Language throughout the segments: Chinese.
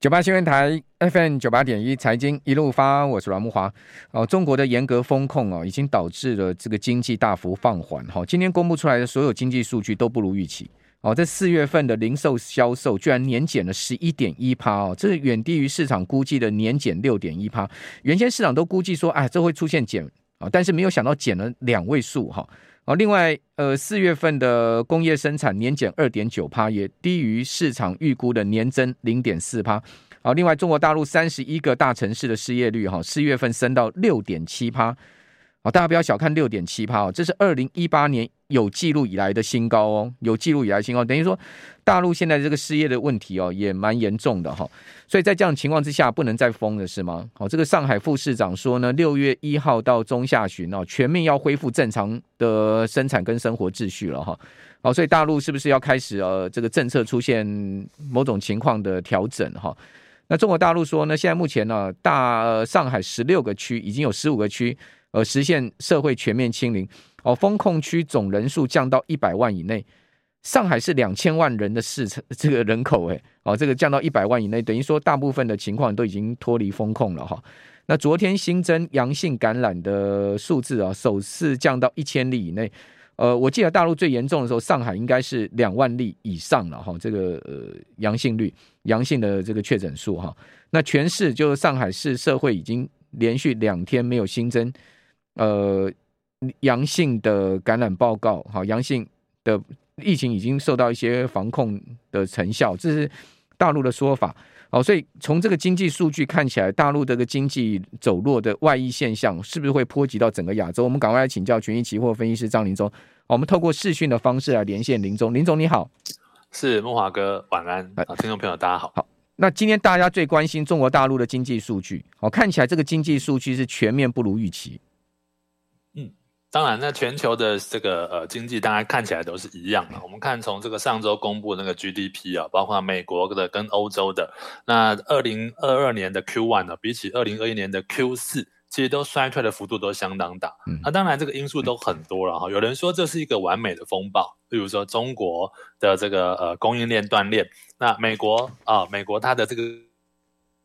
九八新闻台 FM 九八点一财经一路发，我是阮慕华。哦，中国的严格风控哦，已经导致了这个经济大幅放缓。哈，今天公布出来的所有经济数据都不如预期。哦，在四月份的零售销售居然年减了十一点一趴哦，这远低于市场估计的年减六点一趴。原先市场都估计说，哎，这会出现减啊，但是没有想到减了两位数哈。哦，另外，呃，四月份的工业生产年减二点九趴，也低于市场预估的年增零点四趴。好，另外，中国大陆三十一个大城市的失业率，哈，四月份升到六点七趴。好，大家不要小看六点七趴哦，这是二零一八年有记录以来的新高哦，有记录以来新高，等于说大陆现在这个失业的问题哦，也蛮严重的哈。所以在这样情况之下，不能再封了是吗？好，这个上海副市长说呢，六月一号到中下旬哦，全面要恢复正常的生产跟生活秩序了哈。好，所以大陆是不是要开始呃，这个政策出现某种情况的调整哈？那中国大陆说呢，现在目前呢，大上海十六个区已经有十五个区。呃，实现社会全面清零哦，封控区总人数降到一百万以内。上海是两千万人的市城，这个人口诶，哦，这个降到一百万以内，等于说大部分的情况都已经脱离封控了哈。那昨天新增阳性感染的数字啊，首次降到一千例以内。呃，我记得大陆最严重的时候，上海应该是两万例以上了哈。这个呃阳性率、阳性的这个确诊数哈。那全市就是上海市社会已经连续两天没有新增。呃，阳性的感染报告，好，阳性的疫情已经受到一些防控的成效，这是大陆的说法。好，所以从这个经济数据看起来，大陆这个经济走弱的外溢现象，是不是会波及到整个亚洲？我们赶快来请教群益期货分析师张林忠。我们透过视讯的方式来连线林宗，林总你好，是梦华哥，晚安，啊，听众朋友大家好。好，那今天大家最关心中国大陆的经济数据，好，看起来这个经济数据是全面不如预期。当然，那全球的这个呃经济，大家看起来都是一样的。我们看从这个上周公布那个 GDP 啊，包括美国的跟欧洲的，那二零二二年的 Q one 呢，比起二零二一年的 Q 四其实都衰退的幅度都相当大。那当然这个因素都很多了哈。有人说这是一个完美的风暴，比如说中国的这个呃供应链断裂，那美国啊，美国它的这个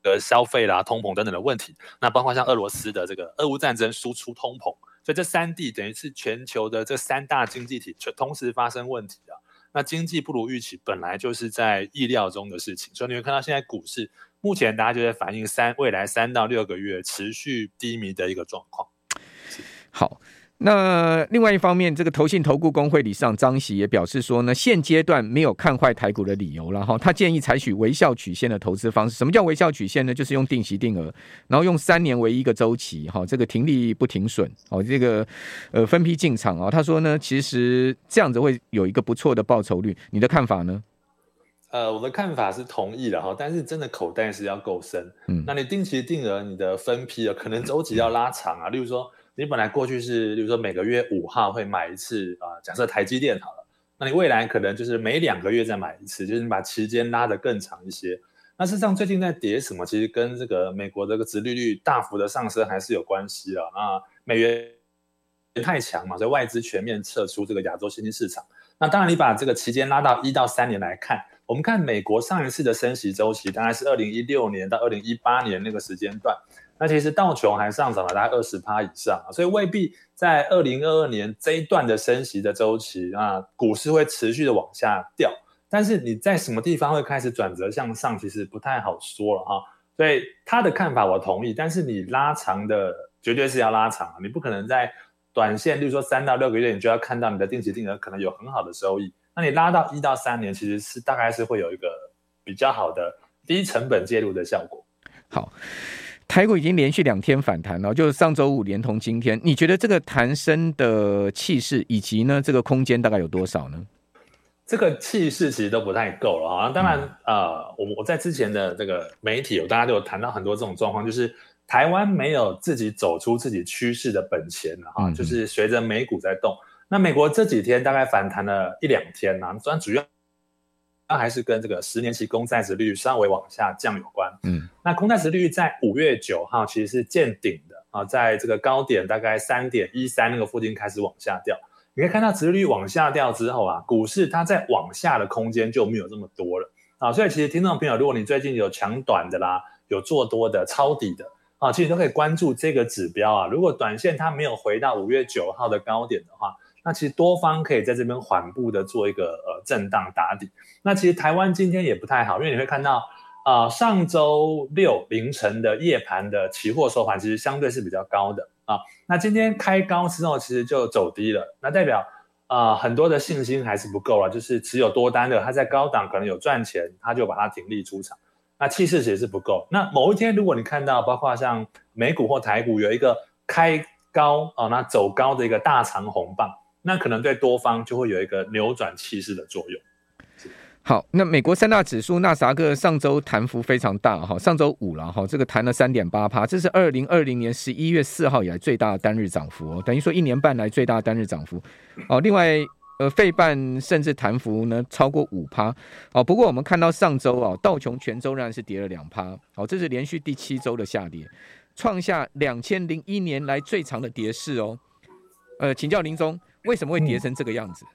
呃消费啦、通膨等等的问题，那包括像俄罗斯的这个俄乌战争输出通膨。所以这三地等于是全球的这三大经济体全同时发生问题啊，那经济不如预期本来就是在意料中的事情，所以你会看到现在股市目前大家就在反映三未来三到六个月持续低迷的一个状况。好。那另外一方面，这个投信投顾公会理事长张喜也表示说呢，现阶段没有看坏台股的理由了哈。他建议采取微笑曲线的投资方式。什么叫微笑曲线呢？就是用定期定额，然后用三年为一个周期哈，这个停利不停损哦，这个呃分批进场啊。他说呢，其实这样子会有一个不错的报酬率。你的看法呢？呃，我的看法是同意的哈，但是真的口袋是要够深。嗯，那你定期定额，你的分批啊，可能周期要拉长啊，例如说。你本来过去是，比如说每个月五号会买一次啊，假设台积电好了，那你未来可能就是每两个月再买一次，就是你把期间拉得更长一些。那事实上最近在跌什么，其实跟这个美国这个殖利率大幅的上升还是有关系啊。那美元太强嘛，所以外资全面撤出这个亚洲新兴市场。那当然你把这个期间拉到一到三年来看，我们看美国上一次的升息周期大概是二零一六年到二零一八年那个时间段。那其实道琼还上涨了大概二十趴以上啊，所以未必在二零二二年这一段的升息的周期啊，股市会持续的往下掉。但是你在什么地方会开始转折向上，其实不太好说了哈。所以他的看法我同意，但是你拉长的绝对是要拉长啊，你不可能在短线，例如说三到六个月，你就要看到你的定期定额可能有很好的收益。那你拉到一到三年，其实是大概是会有一个比较好的低成本介入的效果。好。台股已经连续两天反弹了，就是上周五连同今天，你觉得这个弹升的气势以及呢这个空间大概有多少呢？这个气势其实都不太够了啊。当然，嗯、呃，我我在之前的这个媒体，有大家都有谈到很多这种状况，就是台湾没有自己走出自己趋势的本钱了哈。就是随着美股在动，那美国这几天大概反弹了一两天呐，虽然主要。那还是跟这个十年期公债值利率稍微往下降有关。嗯，那公债值利率在五月九号其实是见顶的啊，在这个高点大概三点一三那个附近开始往下掉。你可以看到殖利率往下掉之后啊，股市它在往下的空间就没有这么多了啊。所以其实听众朋友，如果你最近有抢短的啦，有做多的抄底的啊，其实都可以关注这个指标啊。如果短线它没有回到五月九号的高点的话，那其实多方可以在这边缓步的做一个呃震荡打底。那其实台湾今天也不太好，因为你会看到。啊、上周六凌晨的夜盘的期货收盘其实相对是比较高的啊。那今天开高之后，其实就走低了，那代表啊、很多的信心还是不够了，就是持有多单的，他在高档可能有赚钱，他就把它停利出场。那气势其实是不够。那某一天如果你看到，包括像美股或台股有一个开高啊，那走高的一个大长红棒，那可能对多方就会有一个扭转气势的作用。好，那美国三大指数纳斯达克上周弹幅非常大哈，上周五了哈，这个弹了三点八趴，这是二零二零年十一月四号以来最大的单日涨幅哦，等于说一年半来最大单日涨幅哦。另外，呃，费半甚至弹幅呢超过五趴哦。不过我们看到上周啊，道琼全周仍然是跌了两趴，好，这是连续第七周的下跌，创下两千零一年来最长的跌势哦。呃，请教林总，为什么会跌成这个样子？嗯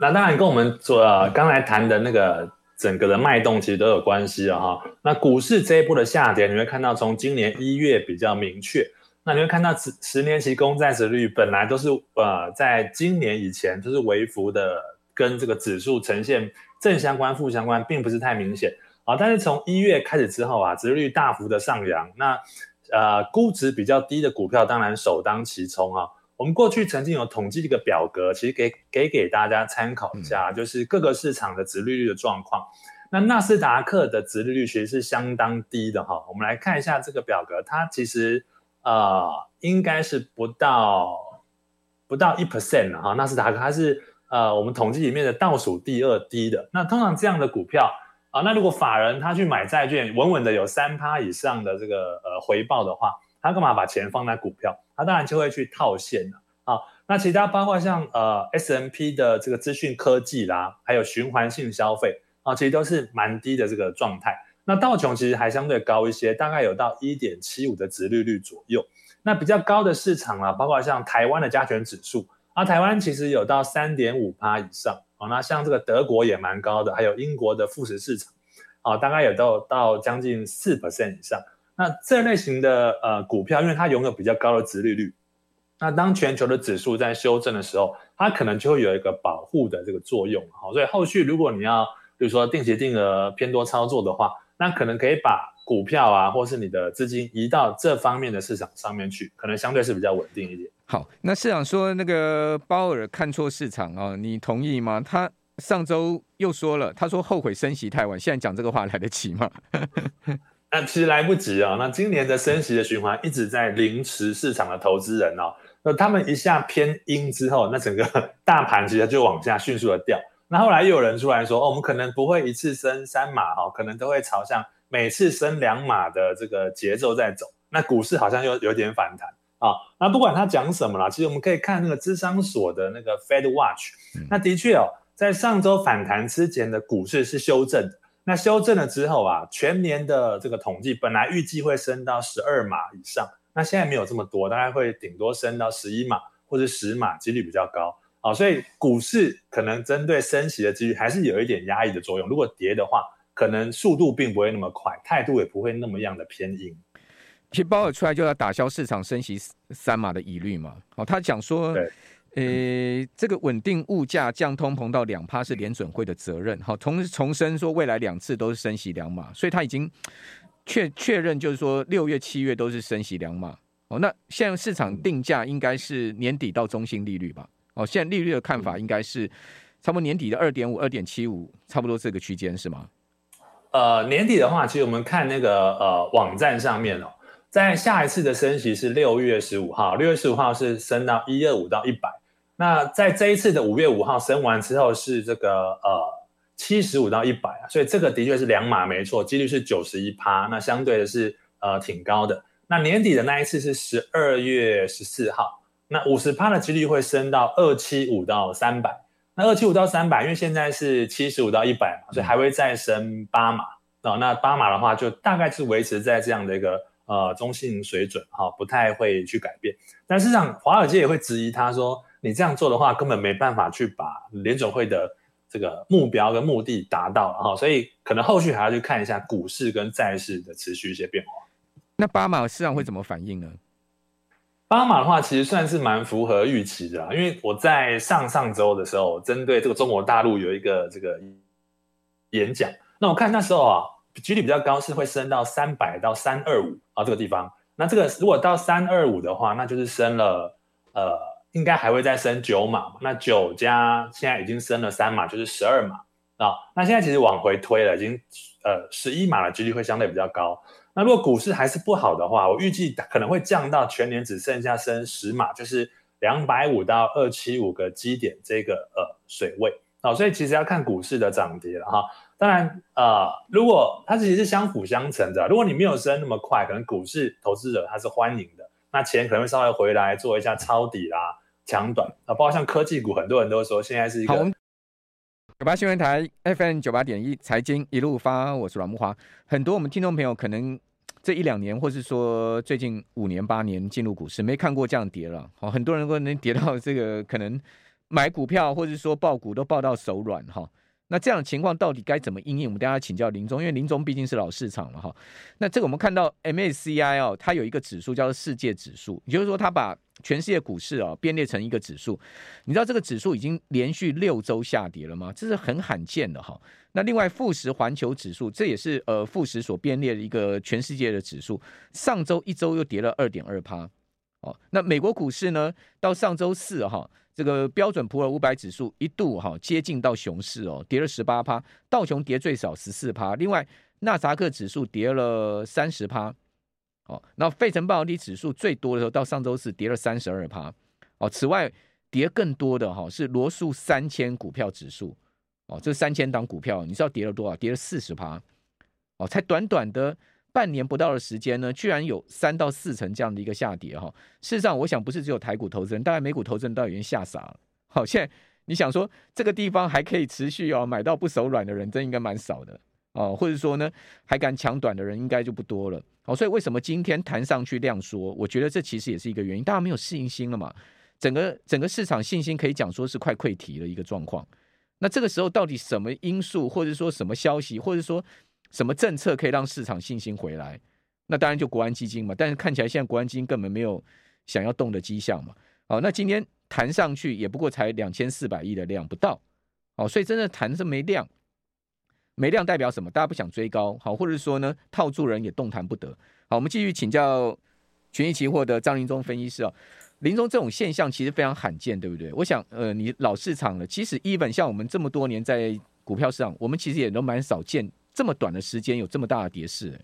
那当然跟我们做呃刚才谈的那个整个的脉动其实都有关系了哈。那股市这一波的下跌，你会看到从今年一月比较明确。那你会看到十十年期公债殖率本来都是呃在今年以前就是微幅的跟这个指数呈现正相关负相关，并不是太明显啊。但是从一月开始之后啊，殖率大幅的上扬，那呃估值比较低的股票当然首当其冲啊。我们过去曾经有统计一个表格，其实给给给大家参考一下，就是各个市场的殖利率的状况。那纳斯达克的殖利率其实是相当低的哈。我们来看一下这个表格，它其实呃应该是不到不到一 percent 哈。纳斯达克它是呃我们统计里面的倒数第二低的。那通常这样的股票啊，那如果法人他去买债券，稳稳的有三趴以上的这个呃回报的话。他干嘛把钱放在股票？他当然就会去套现了啊。那其他包括像呃 S&P 的这个资讯科技啦，还有循环性消费啊，其实都是蛮低的这个状态。那道琼其实还相对高一些，大概有到一点七五的殖利率左右。那比较高的市场啊，包括像台湾的加权指数啊，台湾其实有到三点五趴以上啊。那像这个德国也蛮高的，还有英国的富时市场啊，大概有到到将近四 percent 以上。那这类型的呃股票，因为它拥有比较高的殖利率，那当全球的指数在修正的时候，它可能就会有一个保护的这个作用。好，所以后续如果你要比如说定期定额偏多操作的话，那可能可以把股票啊，或是你的资金移到这方面的市场上面去，可能相对是比较稳定一点。好，那市场说那个鲍尔看错市场啊，你同意吗？他上周又说了，他说后悔升息太晚，现在讲这个话来得及吗？那其实来不及啊、哦！那今年的升息的循环一直在凌迟市场的投资人哦。那他们一下偏鹰之后，那整个 大盘其实就往下迅速的掉。那后来又有人出来说，哦，我们可能不会一次升三码哈、哦，可能都会朝向每次升两码的这个节奏在走。那股市好像又有点反弹啊、哦。那不管他讲什么啦，其实我们可以看那个芝商所的那个 Fed Watch。那的确哦，在上周反弹之前的股市是修正的。那修正了之后啊，全年的这个统计本来预计会升到十二码以上，那现在没有这么多，大概会顶多升到十一码或者十码，几率比较高啊，所以股市可能针对升息的几率还是有一点压抑的作用。如果跌的话，可能速度并不会那么快，态度也不会那么样的偏硬。其实鲍尔出来就要打消市场升息三码的疑虑嘛，哦，他讲说。呃、这个稳定物价、降通膨到两趴是联准会的责任。好，重重申说未来两次都是升息两码，所以他已经确确认，就是说六月、七月都是升息两码。哦，那现在市场定价应该是年底到中性利率吧？哦，现在利率的看法应该是差不多年底的二点五、二点七五，差不多这个区间是吗？呃，年底的话，其实我们看那个呃网站上面哦，在下一次的升息是六月十五号，六月十五号是升到一二五到一百。那在这一次的五月五号升完之后是这个呃七十五到一百啊，所以这个的确是两码没错，几率是九十一趴，那相对的是呃挺高的。那年底的那一次是十二月十四号，那五十趴的几率会升到二七五到三百。那二七五到三百，因为现在是七十五到一百嘛，所以还会再升八码啊。那八码的话，就大概是维持在这样的一个呃中性水准哈，不太会去改变。但事实上，华尔街也会质疑他说。你这样做的话，根本没办法去把联准会的这个目标跟目的达到了哈，所以可能后续还要去看一下股市跟债市的持续一些变化。那巴马市场会怎么反应呢？巴马的话，其实算是蛮符合预期的，啊因为我在上上周的时候，针对这个中国大陆有一个这个演讲，那我看那时候啊，几率比较高是会升到三百到三二五啊这个地方。那这个如果到三二五的话，那就是升了呃，应该还会再升九码。那九加现在已经升了三码，就是十二码啊。那现在其实往回推了，已经呃十一码的几率会相对比较高。那如果股市还是不好的话，我预计可能会降到全年只剩下升十码，就是两百五到二七五个基点这个呃水位好，所以其实要看股市的涨跌了哈。当然呃，如果它其实是相辅相成的，如果你没有升那么快，可能股市投资者他是欢迎的，那钱可能会稍微回来做一下抄底啦、抢短啊，包括像科技股，很多人都说现在是一个。九八新闻台 FM 九八点一财经一路发，我是阮木华，很多我们听众朋友可能。这一两年，或是说最近五年八年进入股市，没看过这样跌了。好，很多人都能跌到这个，可能买股票或者说抱股都抱到手软哈。那这样的情况到底该怎么应应？我们大家请教林总，因为林总毕竟是老市场了哈。那这个我们看到 MSCI 哦，它有一个指数叫做世界指数，也就是说它把全世界股市啊编列成一个指数。你知道这个指数已经连续六周下跌了吗？这是很罕见的哈。那另外富时环球指数，这也是呃富时所编列的一个全世界的指数，上周一周又跌了二点二趴。哦，那美国股市呢，到上周四哈，这个标准普尔五百指数一度哈接近到熊市哦，跌了十八趴，道琼跌最少十四趴，另外纳萨克指数跌了三十趴。哦，那费城半导体指数最多的时候到上周四跌了三十二趴。哦，此外跌更多的哈是罗素三千股票指数。哦，这三千档股票，你知道跌了多少？跌了四十趴。哦，才短短的半年不到的时间呢，居然有三到四成这样的一个下跌哈。事实上，我想不是只有台股投资人，大概美股投资人都已经吓傻了。好，现在你想说这个地方还可以持续哦，买到不手软的人真应该蛮少的哦，或者说呢，还敢抢短的人应该就不多了。好，所以为什么今天弹上去量缩？我觉得这其实也是一个原因，大家没有适应心了嘛。整个整个市场信心可以讲说是快溃堤的一个状况。那这个时候到底什么因素，或者说什么消息，或者说什么政策可以让市场信心回来？那当然就国安基金嘛。但是看起来现在国安基金根本没有想要动的迹象嘛。好，那今天弹上去也不过才两千四百亿的量不到。哦，所以真的弹是没量，没量代表什么？大家不想追高，好，或者说呢套住人也动弹不得。好，我们继续请教群益期货的张林忠分析师哦。林总，这种现象其实非常罕见，对不对？我想，呃，你老市场了，其实 even 像我们这么多年在股票市场，我们其实也都蛮少见这么短的时间有这么大的跌势。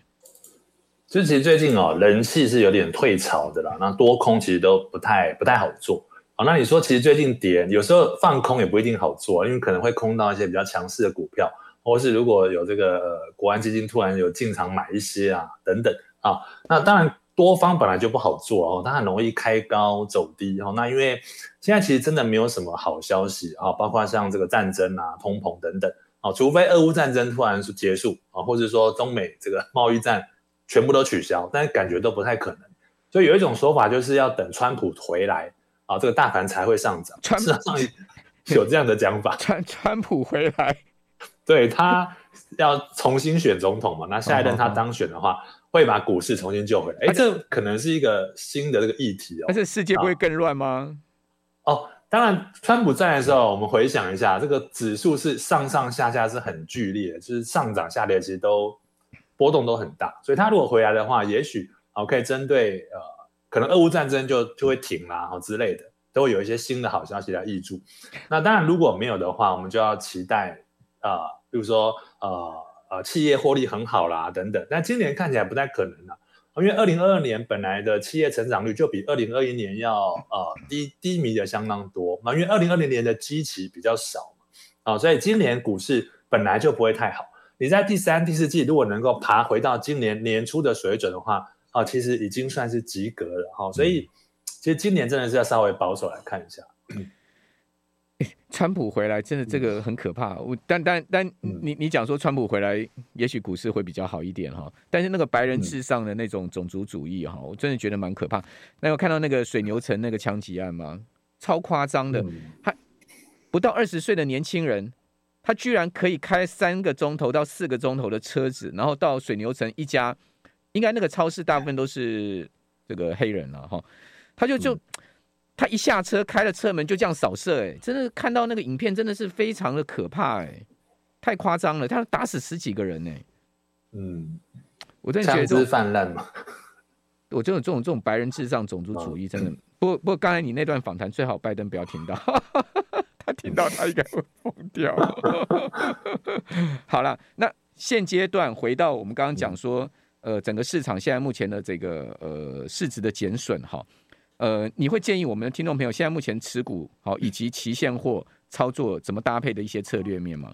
就其实最近哦，人气是有点退潮的啦，那多空其实都不太不太好做。好，那你说其实最近跌，有时候放空也不一定好做，因为可能会空到一些比较强势的股票，或是如果有这个呃国安基金突然有进场买一些啊等等啊，那当然。多方本来就不好做哦，它很容易开高走低哦。那因为现在其实真的没有什么好消息啊，包括像这个战争啊、通膨等等啊，除非俄乌战争突然是结束啊，或者说中美这个贸易战全部都取消，但是感觉都不太可能。所以有一种说法就是要等川普回来啊，这个大盘才会上涨。川普有这样的讲法，川 川普回来，对，他要重新选总统嘛，那下一任他当选的话。会把股市重新救回来，哎，这可能是一个新的这个议题哦。但是世界不会更乱吗？哦，当然，川普在的时候，我们回想一下，这个指数是上上下下是很剧烈，就是上涨下跌其实都波动都很大。所以他如果回来的话，也许哦可以针对呃，可能俄乌战争就就会停啦，哦之类的，都会有一些新的好消息来挹注。那当然如果没有的话，我们就要期待啊、比如说呃。呃，企业获利很好啦，等等，但今年看起来不太可能了，因为二零二二年本来的企业成长率就比二零二一年要呃低低迷的相当多嘛，因为二零二零年的基期比较少嘛，啊、呃，所以今年股市本来就不会太好。你在第三、第四季如果能够爬回到今年年初的水准的话，啊、呃，其实已经算是及格了哈、呃。所以其实今年真的是要稍微保守来看一下。嗯川普回来真的这个很可怕，我但但但你你讲说川普回来，也许股市会比较好一点哈。但是那个白人至上的那种种族主义哈，我真的觉得蛮可怕。那有看到那个水牛城那个枪击案吗？超夸张的，他不到二十岁的年轻人，他居然可以开三个钟头到四个钟头的车子，然后到水牛城一家，应该那个超市大部分都是这个黑人了哈，他就就。嗯他一下车，开了车门就这样扫射，哎，真的看到那个影片，真的是非常的可怕，哎，太夸张了，他打死十几个人，哎，嗯，我真的觉得这是泛滥嘛，我这种这种这种白人至上种族主义，真的，不过不过刚才你那段访谈最好拜登不要听到，他听到他应该会疯掉。好了，那现阶段回到我们刚刚讲说，呃，整个市场现在目前的这个呃市值的减损，哈。呃，你会建议我们的听众朋友现在目前持股好以及期现货操作怎么搭配的一些策略面吗？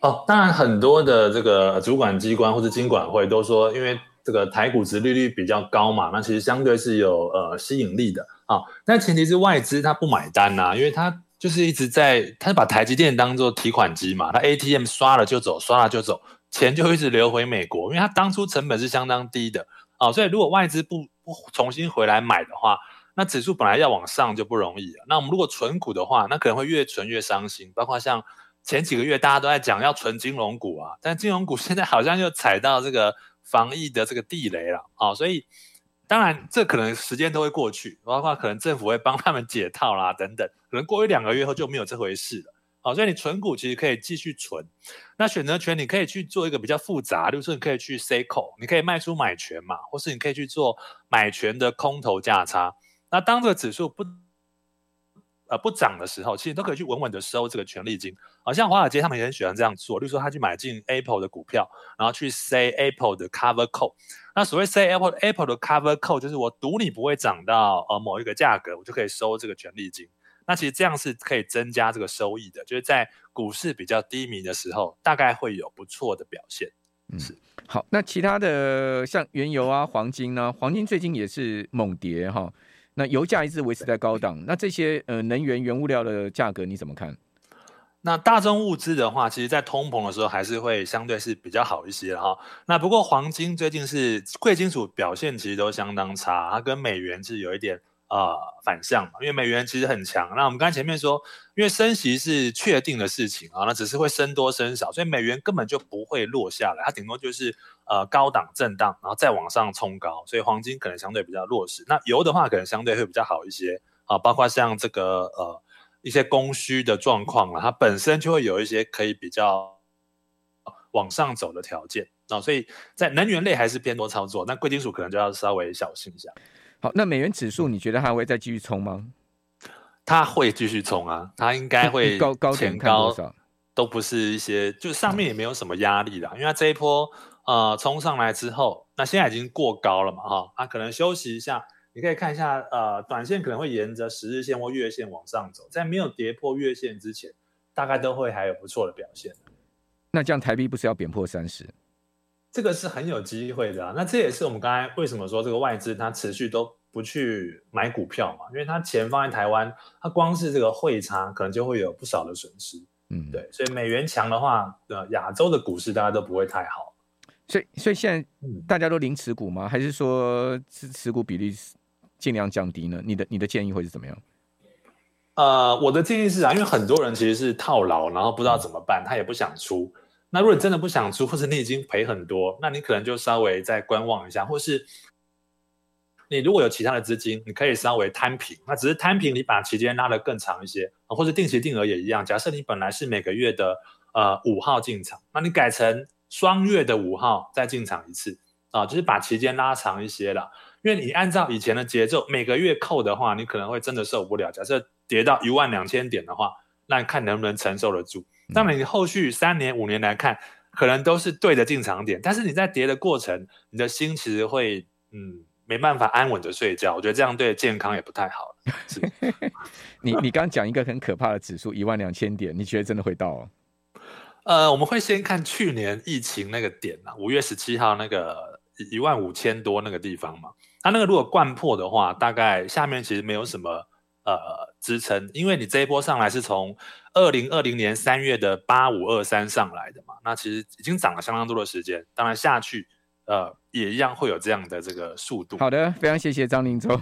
哦，当然很多的这个主管机关或者金管会都说，因为这个台股殖利率比较高嘛，那其实相对是有呃吸引力的啊。但前提是外资它不买单呐、啊，因为它就是一直在，它把台积电当做提款机嘛，它 ATM 刷了就走，刷了就走，钱就一直流回美国，因为它当初成本是相当低的啊，所以如果外资不不重新回来买的话，那指数本来要往上就不容易了。那我们如果存股的话，那可能会越存越伤心。包括像前几个月大家都在讲要存金融股啊，但金融股现在好像又踩到这个防疫的这个地雷了啊。所以当然这可能时间都会过去，包括可能政府会帮他们解套啦等等，可能过一两个月后就没有这回事了。好，所以你存股其实可以继续存，那选择权你可以去做一个比较复杂，就是说你可以去 s a call，你可以卖出买权嘛，或是你可以去做买权的空头价差。那当这个指数不呃不涨的时候，其实都可以去稳稳的收这个权利金。好像华尔街他们也很喜欢这样做，例如说他去买进 Apple 的股票，然后去 say Apple 的 cover call。那所谓 say Apple Apple 的 cover call，就是我赌你不会涨到呃某一个价格，我就可以收这个权利金。那其实这样是可以增加这个收益的，就是在股市比较低迷的时候，大概会有不错的表现。嗯，好，那其他的像原油啊、黄金呢、啊？黄金最近也是猛跌哈。那油价一直维持在高档，那这些呃能源原物料的价格你怎么看？那大宗物资的话，其实在通膨的时候还是会相对是比较好一些哈。那不过黄金最近是贵金属表现其实都相当差，它跟美元是有一点。呃，反向嘛，因为美元其实很强。那我们刚才前面说，因为升息是确定的事情啊，那只是会升多升少，所以美元根本就不会落下来，它顶多就是呃高档震荡，然后再往上冲高。所以黄金可能相对比较弱势。那油的话，可能相对会比较好一些啊，包括像这个呃一些供需的状况啊，它本身就会有一些可以比较往上走的条件啊，所以在能源类还是偏多操作，那贵金属可能就要稍微小心一下。好，那美元指数你觉得它还会再继续冲吗？它会继续冲啊，它应该会 高高点看多少？都不是一些，就上面也没有什么压力啦，因为它这一波呃冲上来之后，那现在已经过高了嘛，哈，它可能休息一下，你可以看一下，呃，短线可能会沿着十日线或月线往上走，在没有跌破月线之前，大概都会还有不错的表现。那这样台币不是要贬破三十？这个是很有机会的啊，那这也是我们刚才为什么说这个外资它持续都不去买股票嘛，因为他钱放在台湾，他光是这个汇差可能就会有不少的损失，嗯，对，所以美元强的话，呃，亚洲的股市大家都不会太好，所以所以现在大家都零持股吗？还是说持持股比例尽量降低呢？你的你的建议会是怎么样？呃，我的建议是啊，因为很多人其实是套牢，然后不知道怎么办，他也不想出。那如果你真的不想出，或者你已经赔很多，那你可能就稍微再观望一下，或是你如果有其他的资金，你可以稍微摊平。那只是摊平，你把期间拉得更长一些啊，或者定期定额也一样。假设你本来是每个月的呃五号进场，那你改成双月的五号再进场一次啊，就是把期间拉长一些了。因为你按照以前的节奏，每个月扣的话，你可能会真的受不了。假设跌到一万两千点的话，那看能不能承受得住。当然，你后续三年、五年来看，可能都是对的进场点，但是你在跌的过程，你的心其实会嗯没办法安稳的睡觉。我觉得这样对健康也不太好。是 你你刚讲一个很可怕的指数一万两千点，你觉得真的会到哦？呃，我们会先看去年疫情那个点啊，五月十七号那个一万五千多那个地方嘛。它那个如果灌破的话，大概下面其实没有什么呃支撑，因为你这一波上来是从。二零二零年三月的八五二三上来的嘛，那其实已经涨了相当多的时间，当然下去，呃，也一样会有这样的这个速度。好的，非常谢谢张林洲。